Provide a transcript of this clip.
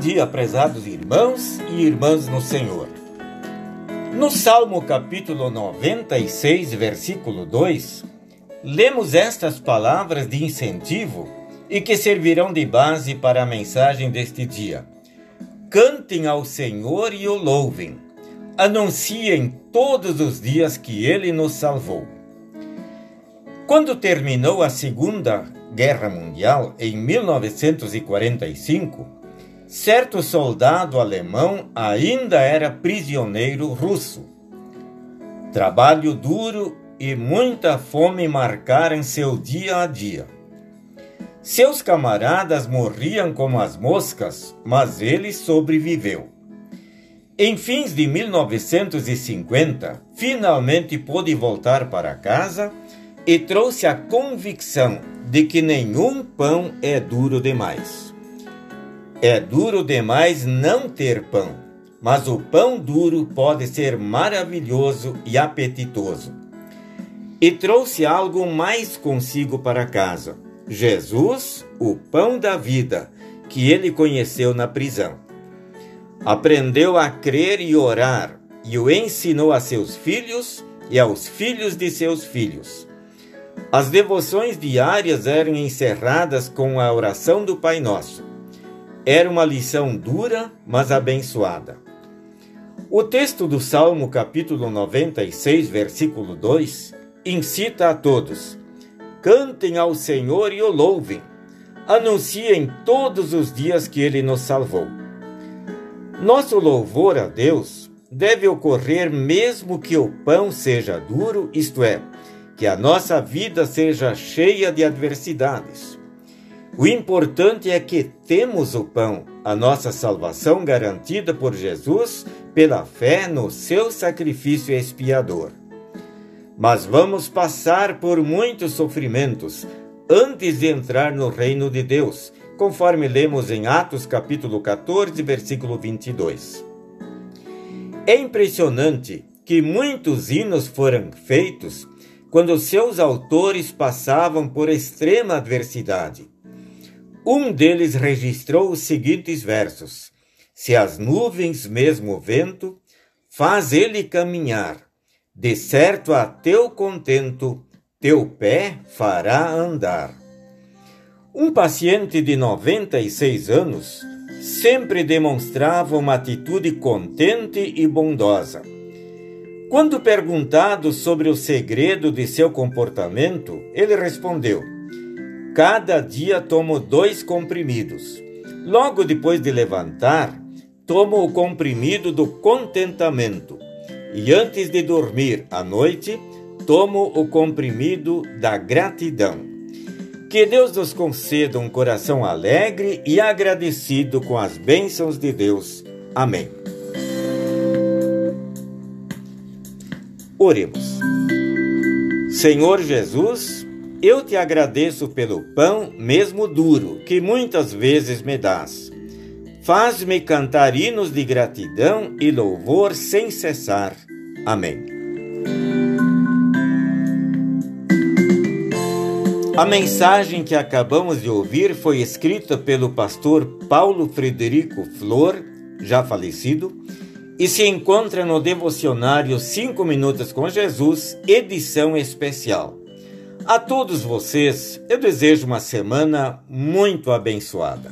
dia, prezados irmãos e irmãs no Senhor. No Salmo capítulo 96, versículo 2, lemos estas palavras de incentivo e que servirão de base para a mensagem deste dia. Cantem ao Senhor e o louvem. Anunciem todos os dias que ele nos salvou. Quando terminou a Segunda Guerra Mundial, em 1945, certo soldado alemão ainda era prisioneiro russo. Trabalho duro e muita fome marcaram seu dia a dia. Seus camaradas morriam como as moscas, mas ele sobreviveu. Em fins de 1950, finalmente pôde voltar para casa e trouxe a convicção de que nenhum pão é duro demais. É duro demais não ter pão, mas o pão duro pode ser maravilhoso e apetitoso. E trouxe algo mais consigo para casa: Jesus, o pão da vida, que ele conheceu na prisão. Aprendeu a crer e orar, e o ensinou a seus filhos e aos filhos de seus filhos. As devoções diárias eram encerradas com a oração do Pai Nosso. Era uma lição dura, mas abençoada. O texto do Salmo, capítulo 96, versículo 2, incita a todos: cantem ao Senhor e o louvem, anunciem todos os dias que ele nos salvou. Nosso louvor a Deus deve ocorrer mesmo que o pão seja duro, isto é, que a nossa vida seja cheia de adversidades. O importante é que temos o pão, a nossa salvação garantida por Jesus pela fé no seu sacrifício expiador. Mas vamos passar por muitos sofrimentos antes de entrar no reino de Deus, conforme lemos em Atos capítulo 14, versículo 22. É impressionante que muitos hinos foram feitos quando seus autores passavam por extrema adversidade. Um deles registrou os seguintes versos: Se as nuvens, mesmo o vento, faz ele caminhar, de certo a teu contento, teu pé fará andar. Um paciente de 96 anos sempre demonstrava uma atitude contente e bondosa. Quando perguntado sobre o segredo de seu comportamento, ele respondeu: Cada dia tomo dois comprimidos. Logo depois de levantar, tomo o comprimido do contentamento. E antes de dormir à noite, tomo o comprimido da gratidão. Que Deus nos conceda um coração alegre e agradecido com as bênçãos de Deus. Amém. Oremos. Senhor Jesus, eu te agradeço pelo pão, mesmo duro, que muitas vezes me dás. Faz-me cantar hinos de gratidão e louvor sem cessar. Amém. A mensagem que acabamos de ouvir foi escrita pelo pastor Paulo Frederico Flor, já falecido, e se encontra no devocionário 5 Minutos com Jesus, edição especial. A todos vocês, eu desejo uma semana muito abençoada.